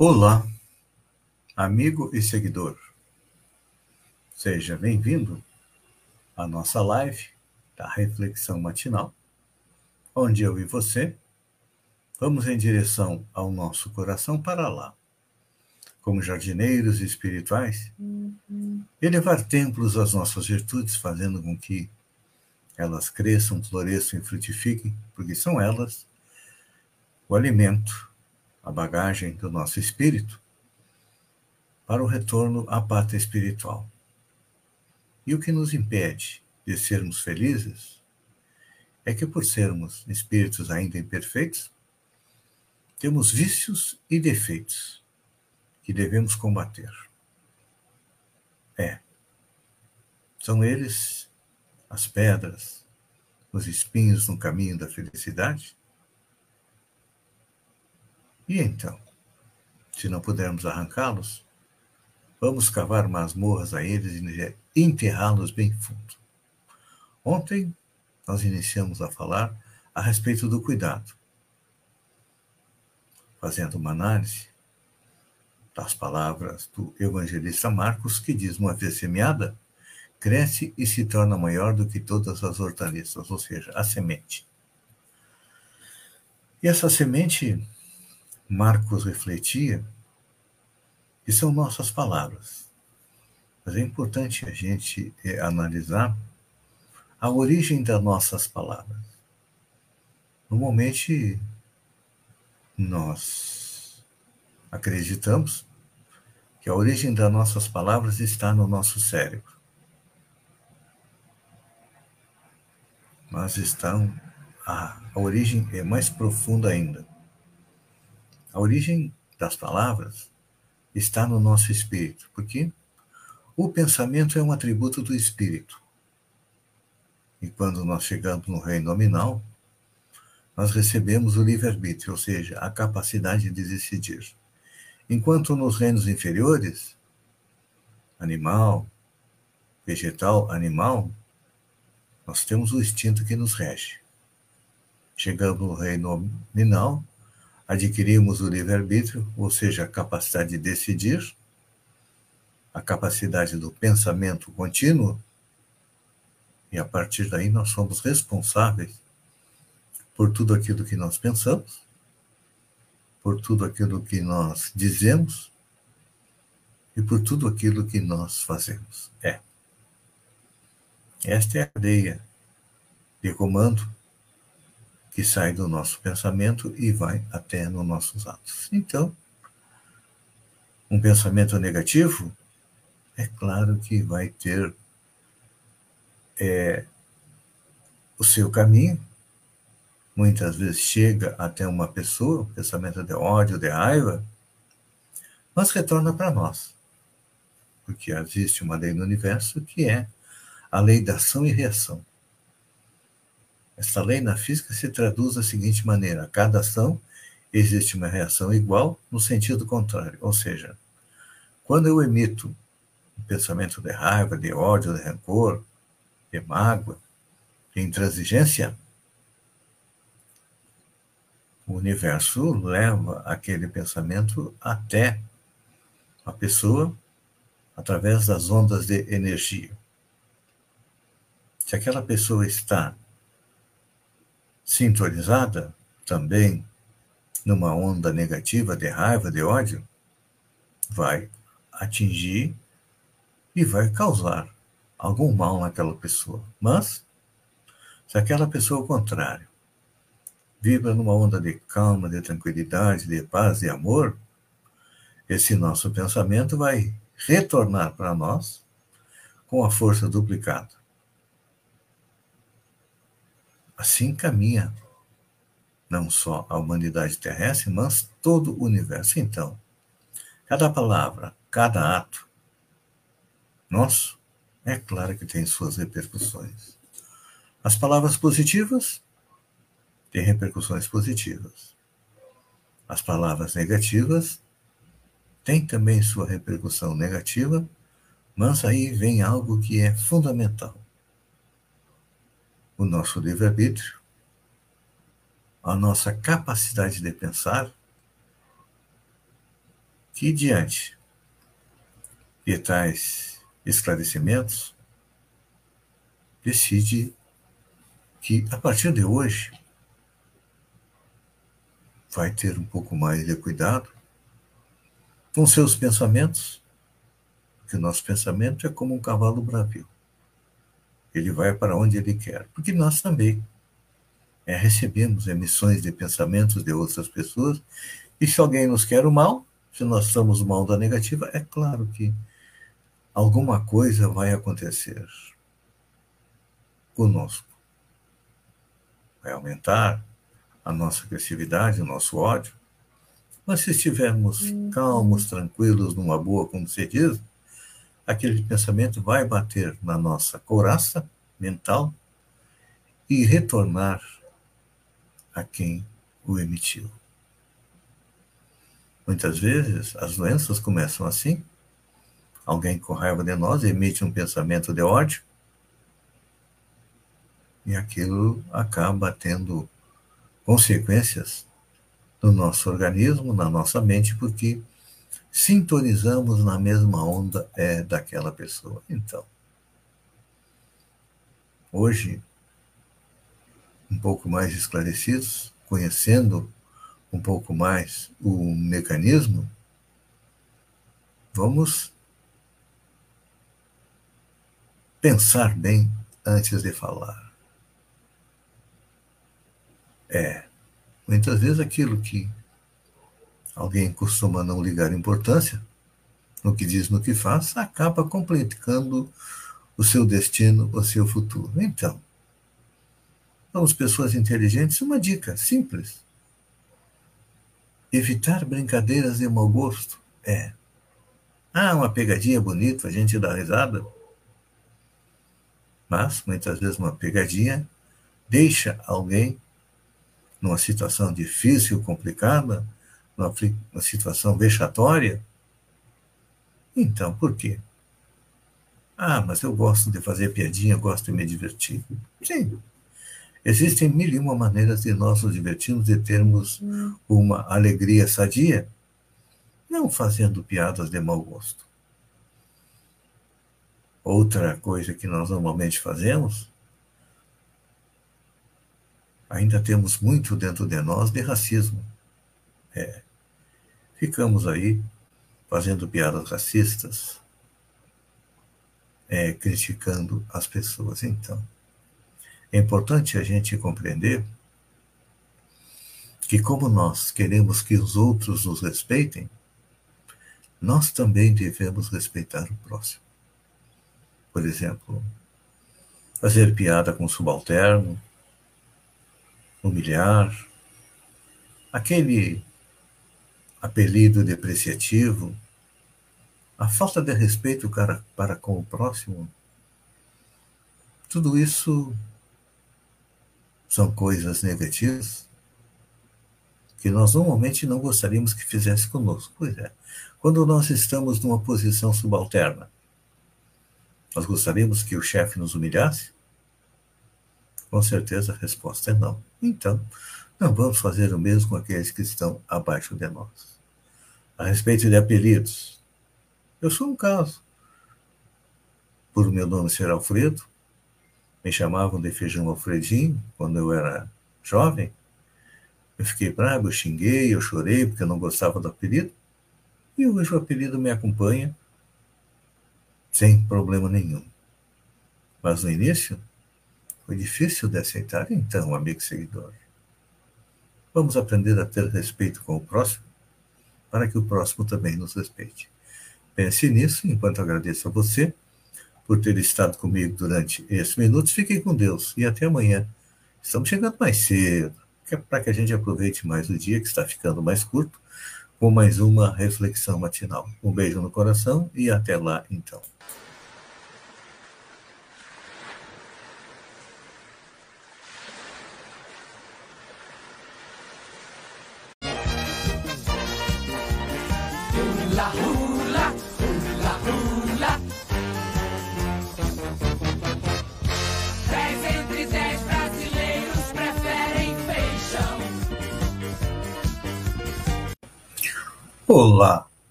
Olá, amigo e seguidor. Seja bem-vindo à nossa live da Reflexão Matinal, onde eu e você vamos em direção ao nosso coração para lá, como jardineiros espirituais, uhum. elevar templos às nossas virtudes, fazendo com que elas cresçam, floresçam e frutifiquem, porque são elas o alimento a bagagem do nosso espírito para o retorno à pátria espiritual. E o que nos impede de sermos felizes é que, por sermos espíritos ainda imperfeitos, temos vícios e defeitos que devemos combater. É, são eles as pedras, os espinhos no caminho da felicidade? E então? Se não pudermos arrancá-los, vamos cavar masmorras a eles e enterrá-los bem fundo. Ontem, nós iniciamos a falar a respeito do cuidado, fazendo uma análise das palavras do evangelista Marcos, que diz: Uma vez semeada, cresce e se torna maior do que todas as hortaliças, ou seja, a semente. E essa semente Marcos refletia, que são nossas palavras. Mas é importante a gente é, analisar a origem das nossas palavras. Normalmente, nós acreditamos que a origem das nossas palavras está no nosso cérebro. Mas estão, a, a origem é mais profunda ainda. A origem das palavras está no nosso espírito, porque o pensamento é um atributo do espírito. E quando nós chegamos no reino nominal, nós recebemos o livre-arbítrio, ou seja, a capacidade de decidir. Enquanto nos reinos inferiores, animal, vegetal, animal, nós temos o instinto que nos rege. Chegando no reino nominal, adquirimos o livre-arbítrio, ou seja, a capacidade de decidir, a capacidade do pensamento contínuo, e a partir daí nós somos responsáveis por tudo aquilo que nós pensamos, por tudo aquilo que nós dizemos e por tudo aquilo que nós fazemos. É. Esta é a cadeia de comando que sai do nosso pensamento e vai até nos nossos atos. Então, um pensamento negativo, é claro que vai ter é, o seu caminho, muitas vezes chega até uma pessoa, um pensamento de ódio, de raiva, mas retorna para nós. Porque existe uma lei no universo que é a lei da ação e reação. Essa lei na física se traduz da seguinte maneira: a cada ação existe uma reação igual no sentido contrário. Ou seja, quando eu emito um pensamento de raiva, de ódio, de rancor, de mágoa, de intransigência, o universo leva aquele pensamento até a pessoa através das ondas de energia. Se aquela pessoa está sintonizada também numa onda negativa de raiva, de ódio, vai atingir e vai causar algum mal naquela pessoa. Mas, se aquela pessoa, ao contrário, vibra numa onda de calma, de tranquilidade, de paz e amor, esse nosso pensamento vai retornar para nós com a força duplicada. Assim caminha não só a humanidade terrestre, mas todo o universo. Então, cada palavra, cada ato nosso, é claro que tem suas repercussões. As palavras positivas têm repercussões positivas. As palavras negativas têm também sua repercussão negativa, mas aí vem algo que é fundamental. O nosso livre-arbítrio, a nossa capacidade de pensar, que diante de tais esclarecimentos, decide que a partir de hoje vai ter um pouco mais de cuidado com seus pensamentos, porque o nosso pensamento é como um cavalo bravio. Ele vai para onde ele quer, porque nós também é, recebemos emissões de pensamentos de outras pessoas, e se alguém nos quer o mal, se nós estamos mal da negativa, é claro que alguma coisa vai acontecer conosco. Vai aumentar a nossa agressividade, o nosso ódio. Mas se estivermos calmos, tranquilos, numa boa, como você diz, aquele pensamento vai bater na nossa couraça mental e retornar a quem o emitiu. Muitas vezes as doenças começam assim. Alguém com raiva de nós emite um pensamento de ódio e aquilo acaba tendo consequências no nosso organismo, na nossa mente, porque sintonizamos na mesma onda é, daquela pessoa. Então, hoje, um pouco mais esclarecidos, conhecendo um pouco mais o mecanismo, vamos pensar bem antes de falar. É, muitas vezes aquilo que alguém costuma não ligar importância no que diz, no que faz, acaba complicando o seu destino, o seu futuro. Então, vamos, pessoas inteligentes, uma dica simples. Evitar brincadeiras de mau gosto. É. Ah, uma pegadinha bonita, a gente dá risada. Mas, muitas vezes, uma pegadinha deixa alguém numa situação difícil, complicada, numa, numa situação vexatória. Então, por quê? Ah, mas eu gosto de fazer piadinha, gosto de me divertir. Sim, Existem mil e uma maneiras de nós nos divertirmos e termos uma alegria sadia, não fazendo piadas de mau gosto. Outra coisa que nós normalmente fazemos, ainda temos muito dentro de nós de racismo. É. Ficamos aí fazendo piadas racistas, é, criticando as pessoas. Então, é importante a gente compreender que, como nós queremos que os outros nos respeitem, nós também devemos respeitar o próximo. Por exemplo, fazer piada com o subalterno, humilhar, aquele apelido depreciativo, a falta de respeito para, para com o próximo, tudo isso são coisas negativas que nós normalmente não gostaríamos que fizesse conosco. Pois é. Quando nós estamos numa posição subalterna, nós gostaríamos que o chefe nos humilhasse? Com certeza a resposta é não. Então, não vamos fazer o mesmo com aqueles que estão abaixo de nós. A respeito de apelidos, eu sou um caso. Por meu nome ser Alfredo, me chamavam de feijão Alfredinho quando eu era jovem. Eu fiquei bravo, eu xinguei, eu chorei porque eu não gostava do apelido. E hoje o apelido me acompanha sem problema nenhum. Mas no início foi difícil de aceitar. Então, amigo seguidor, vamos aprender a ter respeito com o próximo para que o próximo também nos respeite. Pense nisso enquanto agradeço a você por ter estado comigo durante esses minutos. Fiquem com Deus e até amanhã. Estamos chegando mais cedo. é para que a gente aproveite mais o dia, que está ficando mais curto, com mais uma reflexão matinal. Um beijo no coração e até lá, então.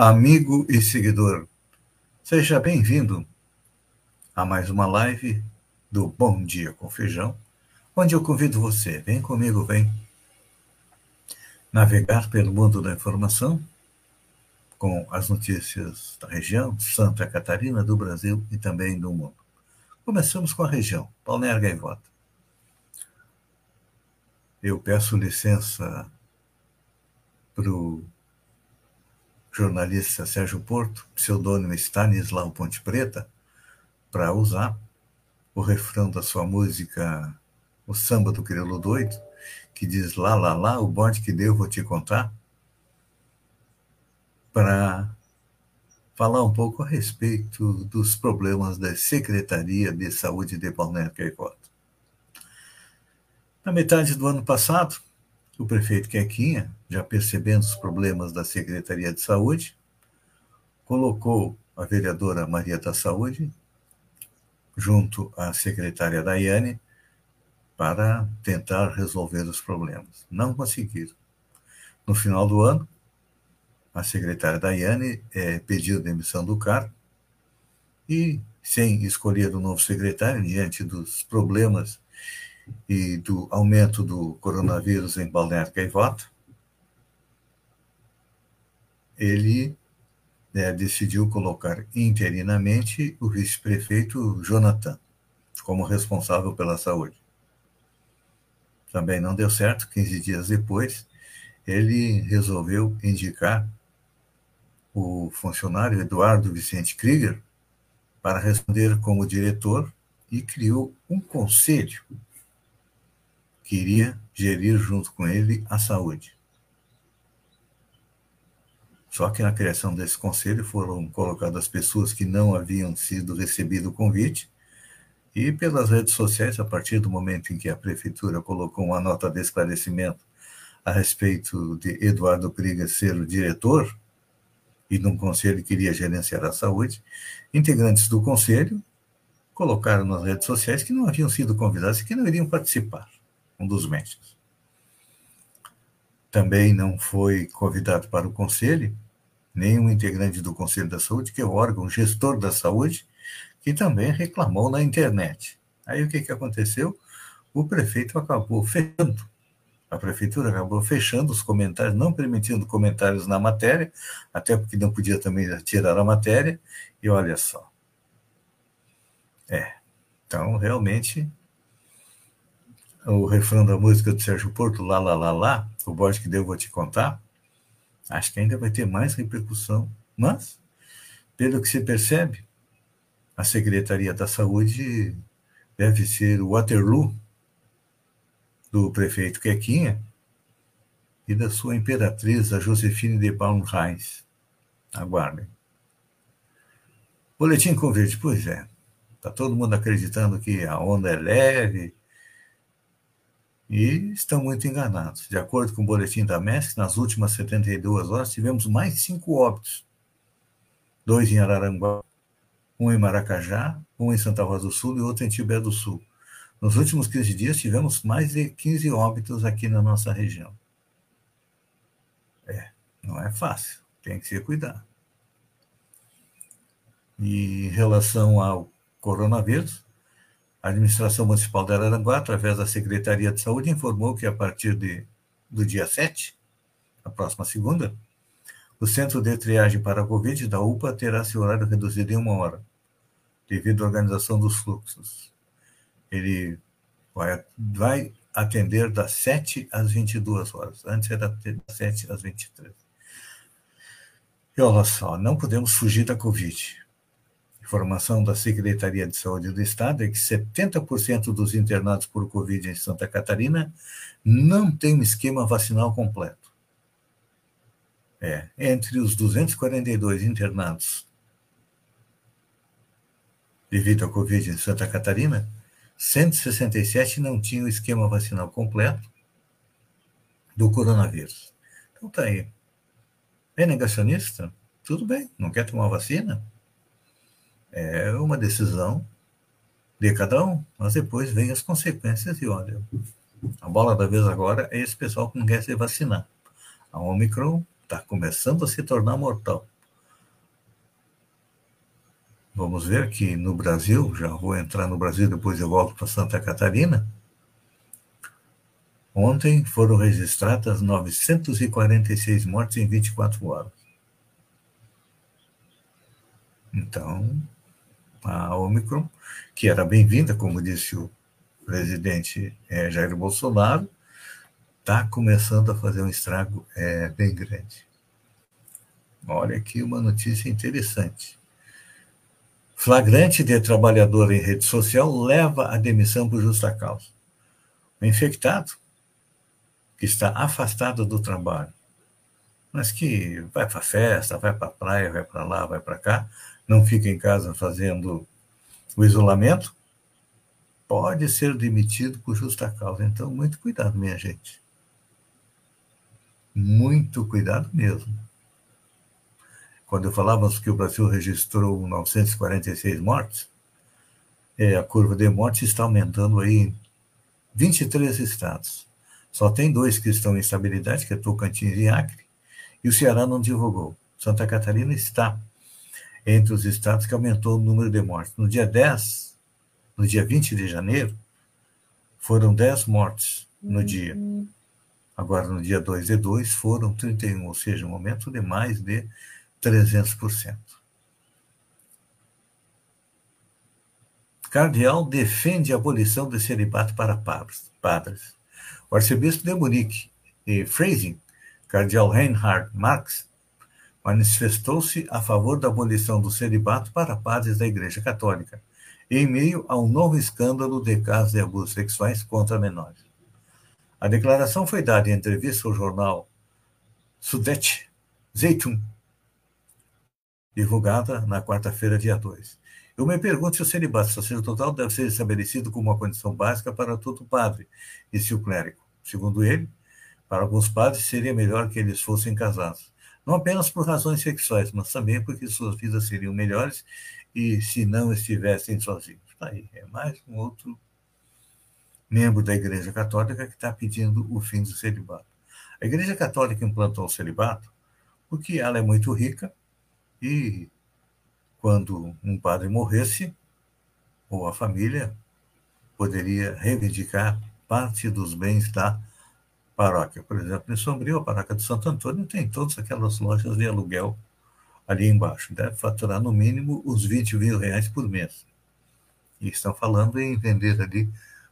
Amigo e seguidor. Seja bem-vindo a mais uma live do Bom Dia com Feijão, onde eu convido você, vem comigo, vem navegar pelo mundo da informação com as notícias da região, Santa Catarina, do Brasil e também do mundo. Começamos com a região, Balneário Gaivota. Eu peço licença para o jornalista Sérgio Porto, pseudônimo Stanislau Ponte Preta, para usar o refrão da sua música O Samba do Crioulo Doido, que diz lá, lá, lá, o bonde que deu, vou te contar, para falar um pouco a respeito dos problemas da Secretaria de Saúde de Balneário Gaivota. Na metade do ano passado, o prefeito Quequinha, já percebendo os problemas da Secretaria de Saúde, colocou a vereadora Maria da Saúde junto à secretária Daiane para tentar resolver os problemas. Não conseguiram. No final do ano, a secretária Daiane é, pediu demissão do cargo e, sem escolher o um novo secretário, diante dos problemas e do aumento do coronavírus em Balneário Gaivota, ele né, decidiu colocar interinamente o vice-prefeito Jonathan como responsável pela saúde. Também não deu certo, 15 dias depois, ele resolveu indicar o funcionário Eduardo Vicente Krieger para responder como diretor e criou um conselho que iria gerir junto com ele a saúde. Só que na criação desse conselho foram colocadas pessoas que não haviam sido recebido o convite, e pelas redes sociais, a partir do momento em que a prefeitura colocou uma nota de esclarecimento a respeito de Eduardo Priga ser o diretor, e num conselho que iria gerenciar a saúde, integrantes do conselho colocaram nas redes sociais que não haviam sido convidados e que não iriam participar um dos médicos. Também não foi convidado para o conselho nenhum integrante do Conselho da Saúde, que é o órgão gestor da saúde, que também reclamou na internet. Aí o que, que aconteceu? O prefeito acabou fechando, a prefeitura acabou fechando os comentários, não permitindo comentários na matéria, até porque não podia também tirar a matéria, e olha só. É, então realmente o refrão da música do Sérgio Porto, lá, lá, lá, lá, o bode que deu, vou te contar, acho que ainda vai ter mais repercussão. Mas, pelo que se percebe, a Secretaria da Saúde deve ser o Waterloo do prefeito Quequinha e da sua imperatriz, a Josefine de Baumreis. Aguardem. Boletim Convite, pois é. Está todo mundo acreditando que a onda é leve, e estão muito enganados. De acordo com o boletim da MESC, nas últimas 72 horas tivemos mais cinco óbitos. Dois em Araranguá, um em Maracajá, um em Santa Rosa do Sul e outro em Tibé do Sul. Nos últimos 15 dias tivemos mais de 15 óbitos aqui na nossa região. É, não é fácil, tem que se cuidar. E em relação ao coronavírus, a administração municipal de Araranguá, através da Secretaria de Saúde, informou que a partir de, do dia 7, a próxima segunda, o centro de triagem para a Covid da UPA terá seu horário reduzido em uma hora, devido à organização dos fluxos. Ele vai, vai atender das 7 às 22 horas. Antes era das 7 às 23. E olha só, não podemos fugir da Covid. Informação da Secretaria de Saúde do Estado é que 70% dos internados por Covid em Santa Catarina não têm um esquema vacinal completo. É, entre os 242 internados devido à Covid em Santa Catarina, 167 não tinham esquema vacinal completo do coronavírus. Então tá aí. É negacionista? Tudo bem, não quer tomar vacina? É uma decisão de cada um, mas depois vem as consequências e olha, a bola da vez agora é esse pessoal que não quer se vacinar. A Omicron está começando a se tornar mortal. Vamos ver que no Brasil, já vou entrar no Brasil, depois eu volto para Santa Catarina. Ontem foram registradas 946 mortes em 24 horas. Então, a Omicron, que era bem-vinda, como disse o presidente é, Jair Bolsonaro, está começando a fazer um estrago é, bem grande. Olha aqui uma notícia interessante. Flagrante de trabalhador em rede social leva a demissão por justa causa. O infectado, que está afastado do trabalho, mas que vai para festa, vai para praia, vai para lá, vai para cá, não fica em casa fazendo o isolamento, pode ser demitido por justa causa. Então, muito cuidado, minha gente. Muito cuidado mesmo. Quando falávamos que o Brasil registrou 946 mortes, é, a curva de mortes está aumentando aí em 23 estados. Só tem dois que estão em estabilidade, que é Tocantins e Acre, e o Ceará não divulgou. Santa Catarina está entre os estados que aumentou o número de mortes. No dia 10, no dia 20 de janeiro, foram 10 mortes no dia. Agora, no dia 2 de 2, foram 31, ou seja, um aumento de mais de 300%. Cardeal defende a abolição do celibato para padres. O arcebispo de Munique e Freising, cardeal Reinhard Marx, manifestou-se a favor da abolição do celibato para padres da Igreja Católica, em meio a um novo escândalo de casos de abusos sexuais contra menores. A declaração foi dada em entrevista ao jornal Sudete Zeitung, divulgada na quarta-feira, dia 2. Eu me pergunto se o celibato sacerdotal deve ser estabelecido como uma condição básica para todo padre, disse o clérigo. Segundo ele, para alguns padres seria melhor que eles fossem casados não apenas por razões sexuais, mas também porque suas vidas seriam melhores e se não estivessem sozinhos. Tá aí, é mais um outro membro da Igreja Católica que está pedindo o fim do celibato. A Igreja Católica implantou o celibato porque ela é muito rica e quando um padre morresse, ou a família poderia reivindicar parte dos bens da paróquia. Por exemplo, em Sombrio, a paróquia de Santo Antônio tem todas aquelas lojas de aluguel ali embaixo. Deve faturar no mínimo os 20 mil reais por mês. E estão falando em vender ali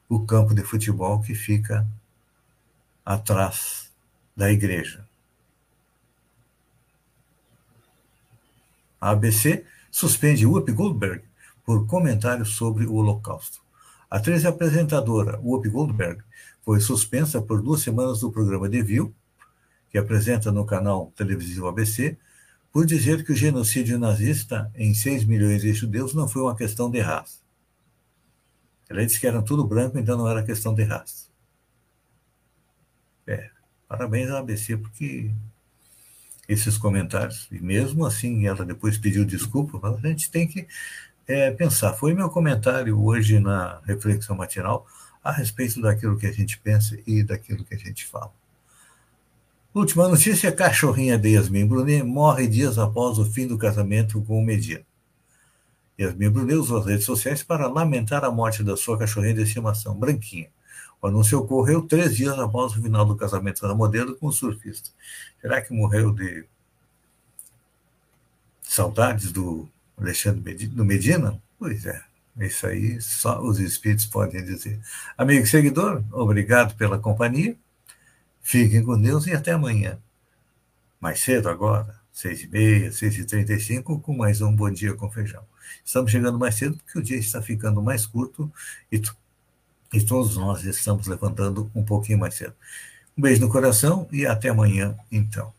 o campo de futebol que fica atrás da igreja. A ABC suspende Whoopi Goldberg por comentários sobre o Holocausto. A atriz e apresentadora Whoopi Goldberg foi suspensa por duas semanas do programa View, que apresenta no canal televisivo ABC, por dizer que o genocídio nazista em 6 milhões de judeus não foi uma questão de raça. Ela disse que eram tudo branco, então não era questão de raça. É, parabéns à ABC, porque esses comentários, e mesmo assim ela depois pediu desculpa, mas a gente tem que é, pensar. Foi meu comentário hoje na reflexão matinal a respeito daquilo que a gente pensa e daquilo que a gente fala. Última notícia: cachorrinha de Yasmin Brunet morre dias após o fim do casamento com o Medina. Yasmin Brunet usou as redes sociais para lamentar a morte da sua cachorrinha de estimação, Branquinha. O anúncio ocorreu três dias após o final do casamento da modelo com o surfista. Será que morreu de saudades do Alexandre Medina? Pois é. Isso aí só os espíritos podem dizer. Amigo seguidor, obrigado pela companhia. Fiquem com Deus e até amanhã. Mais cedo agora, seis e meia, seis e trinta e cinco, com mais um Bom Dia com Feijão. Estamos chegando mais cedo porque o dia está ficando mais curto e, e todos nós estamos levantando um pouquinho mais cedo. Um beijo no coração e até amanhã, então.